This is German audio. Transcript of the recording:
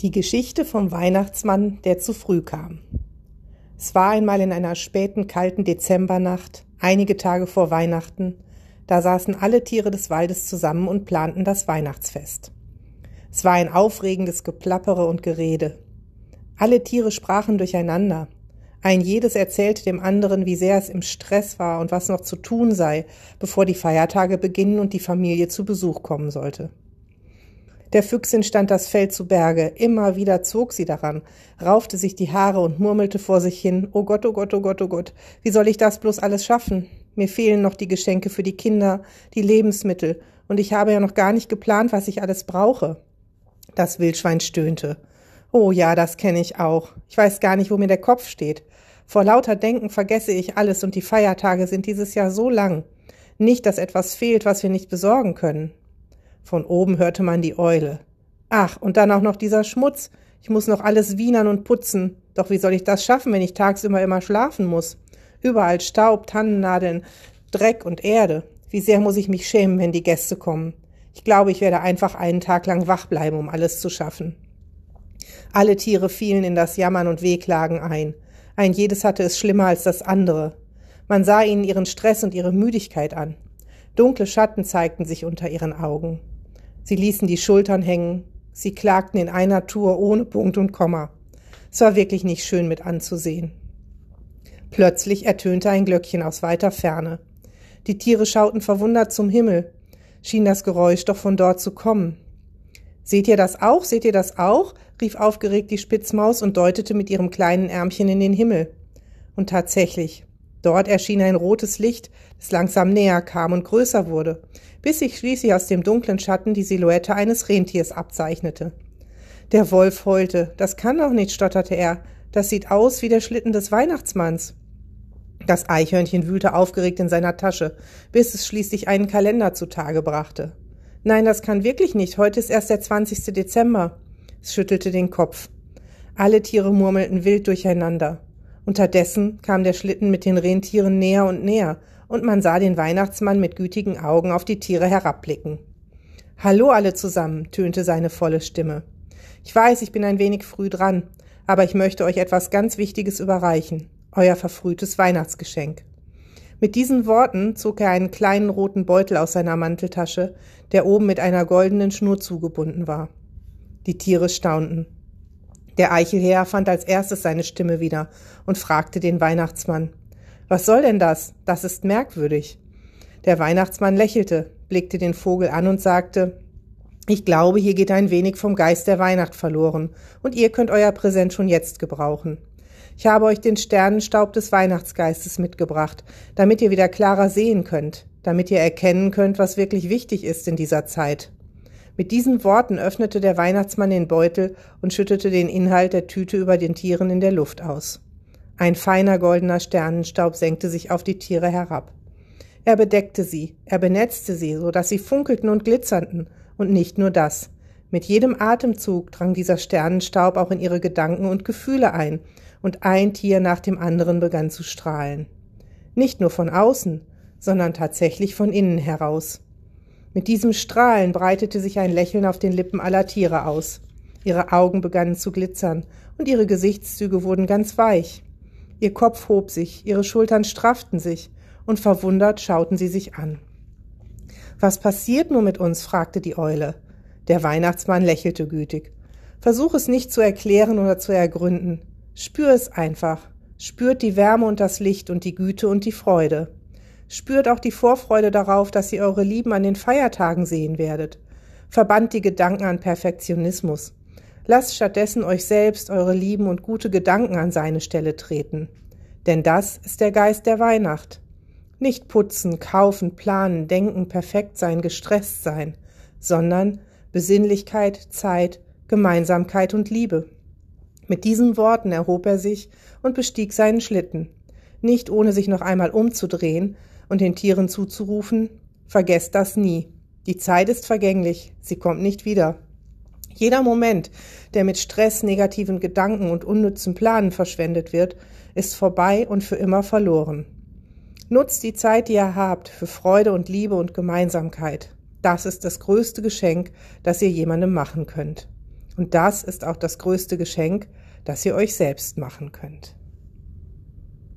Die Geschichte vom Weihnachtsmann, der zu früh kam. Es war einmal in einer späten, kalten Dezembernacht, einige Tage vor Weihnachten, da saßen alle Tiere des Waldes zusammen und planten das Weihnachtsfest. Es war ein aufregendes Geplappere und Gerede. Alle Tiere sprachen durcheinander. Ein jedes erzählte dem anderen, wie sehr es im Stress war und was noch zu tun sei, bevor die Feiertage beginnen und die Familie zu Besuch kommen sollte. Der Füchsin stand das Fell zu Berge, immer wieder zog sie daran, raufte sich die Haare und murmelte vor sich hin, Oh Gott, oh Gott, oh Gott, oh Gott, wie soll ich das bloß alles schaffen? Mir fehlen noch die Geschenke für die Kinder, die Lebensmittel, und ich habe ja noch gar nicht geplant, was ich alles brauche. Das Wildschwein stöhnte. Oh ja, das kenne ich auch. Ich weiß gar nicht, wo mir der Kopf steht. Vor lauter Denken vergesse ich alles und die Feiertage sind dieses Jahr so lang. Nicht, dass etwas fehlt, was wir nicht besorgen können. Von oben hörte man die Eule. Ach, und dann auch noch dieser Schmutz. Ich muss noch alles wienern und putzen. Doch wie soll ich das schaffen, wenn ich tagsüber immer schlafen muss? Überall Staub, Tannennadeln, Dreck und Erde. Wie sehr muss ich mich schämen, wenn die Gäste kommen. Ich glaube, ich werde einfach einen Tag lang wach bleiben, um alles zu schaffen. Alle Tiere fielen in das Jammern und Wehklagen ein. Ein jedes hatte es schlimmer als das andere. Man sah ihnen ihren Stress und ihre Müdigkeit an. Dunkle Schatten zeigten sich unter ihren Augen. Sie ließen die Schultern hängen, sie klagten in einer Tour ohne Punkt und Komma. Es war wirklich nicht schön mit anzusehen. Plötzlich ertönte ein Glöckchen aus weiter Ferne. Die Tiere schauten verwundert zum Himmel. Schien das Geräusch doch von dort zu kommen. Seht ihr das auch? Seht ihr das auch? rief aufgeregt die Spitzmaus und deutete mit ihrem kleinen Ärmchen in den Himmel. Und tatsächlich, dort erschien ein rotes Licht, das langsam näher kam und größer wurde bis sich schließlich aus dem dunklen Schatten die Silhouette eines Rentiers abzeichnete. Der Wolf heulte. Das kann doch nicht, stotterte er. Das sieht aus wie der Schlitten des Weihnachtsmanns. Das Eichhörnchen wühlte aufgeregt in seiner Tasche, bis es schließlich einen Kalender zutage brachte. Nein, das kann wirklich nicht. Heute ist erst der 20. Dezember. Es schüttelte den Kopf. Alle Tiere murmelten wild durcheinander. Unterdessen kam der Schlitten mit den Rentieren näher und näher und man sah den Weihnachtsmann mit gütigen Augen auf die Tiere herabblicken. Hallo alle zusammen, tönte seine volle Stimme. Ich weiß, ich bin ein wenig früh dran, aber ich möchte euch etwas ganz Wichtiges überreichen, euer verfrühtes Weihnachtsgeschenk. Mit diesen Worten zog er einen kleinen roten Beutel aus seiner Manteltasche, der oben mit einer goldenen Schnur zugebunden war. Die Tiere staunten. Der Eichelherr fand als erstes seine Stimme wieder und fragte den Weihnachtsmann was soll denn das? Das ist merkwürdig. Der Weihnachtsmann lächelte, blickte den Vogel an und sagte Ich glaube, hier geht ein wenig vom Geist der Weihnacht verloren, und ihr könnt euer Präsent schon jetzt gebrauchen. Ich habe euch den Sternenstaub des Weihnachtsgeistes mitgebracht, damit ihr wieder klarer sehen könnt, damit ihr erkennen könnt, was wirklich wichtig ist in dieser Zeit. Mit diesen Worten öffnete der Weihnachtsmann den Beutel und schüttete den Inhalt der Tüte über den Tieren in der Luft aus. Ein feiner goldener Sternenstaub senkte sich auf die Tiere herab. Er bedeckte sie, er benetzte sie, so dass sie funkelten und glitzerten, und nicht nur das. Mit jedem Atemzug drang dieser Sternenstaub auch in ihre Gedanken und Gefühle ein, und ein Tier nach dem anderen begann zu strahlen. Nicht nur von außen, sondern tatsächlich von innen heraus. Mit diesem Strahlen breitete sich ein Lächeln auf den Lippen aller Tiere aus. Ihre Augen begannen zu glitzern, und ihre Gesichtszüge wurden ganz weich. Ihr Kopf hob sich, ihre Schultern strafften sich, und verwundert schauten sie sich an. Was passiert nur mit uns? fragte die Eule. Der Weihnachtsmann lächelte gütig. Versuch es nicht zu erklären oder zu ergründen. Spür es einfach. Spürt die Wärme und das Licht und die Güte und die Freude. Spürt auch die Vorfreude darauf, dass ihr eure Lieben an den Feiertagen sehen werdet. Verbannt die Gedanken an Perfektionismus. Lasst stattdessen euch selbst, eure lieben und gute Gedanken an seine Stelle treten. Denn das ist der Geist der Weihnacht. Nicht putzen, kaufen, planen, denken, perfekt sein, gestresst sein, sondern Besinnlichkeit, Zeit, Gemeinsamkeit und Liebe. Mit diesen Worten erhob er sich und bestieg seinen Schlitten, nicht ohne sich noch einmal umzudrehen und den Tieren zuzurufen Vergesst das nie. Die Zeit ist vergänglich, sie kommt nicht wieder. Jeder Moment, der mit Stress, negativen Gedanken und unnützen Planen verschwendet wird, ist vorbei und für immer verloren. Nutzt die Zeit, die ihr habt, für Freude und Liebe und Gemeinsamkeit. Das ist das größte Geschenk, das ihr jemandem machen könnt. Und das ist auch das größte Geschenk, das ihr euch selbst machen könnt.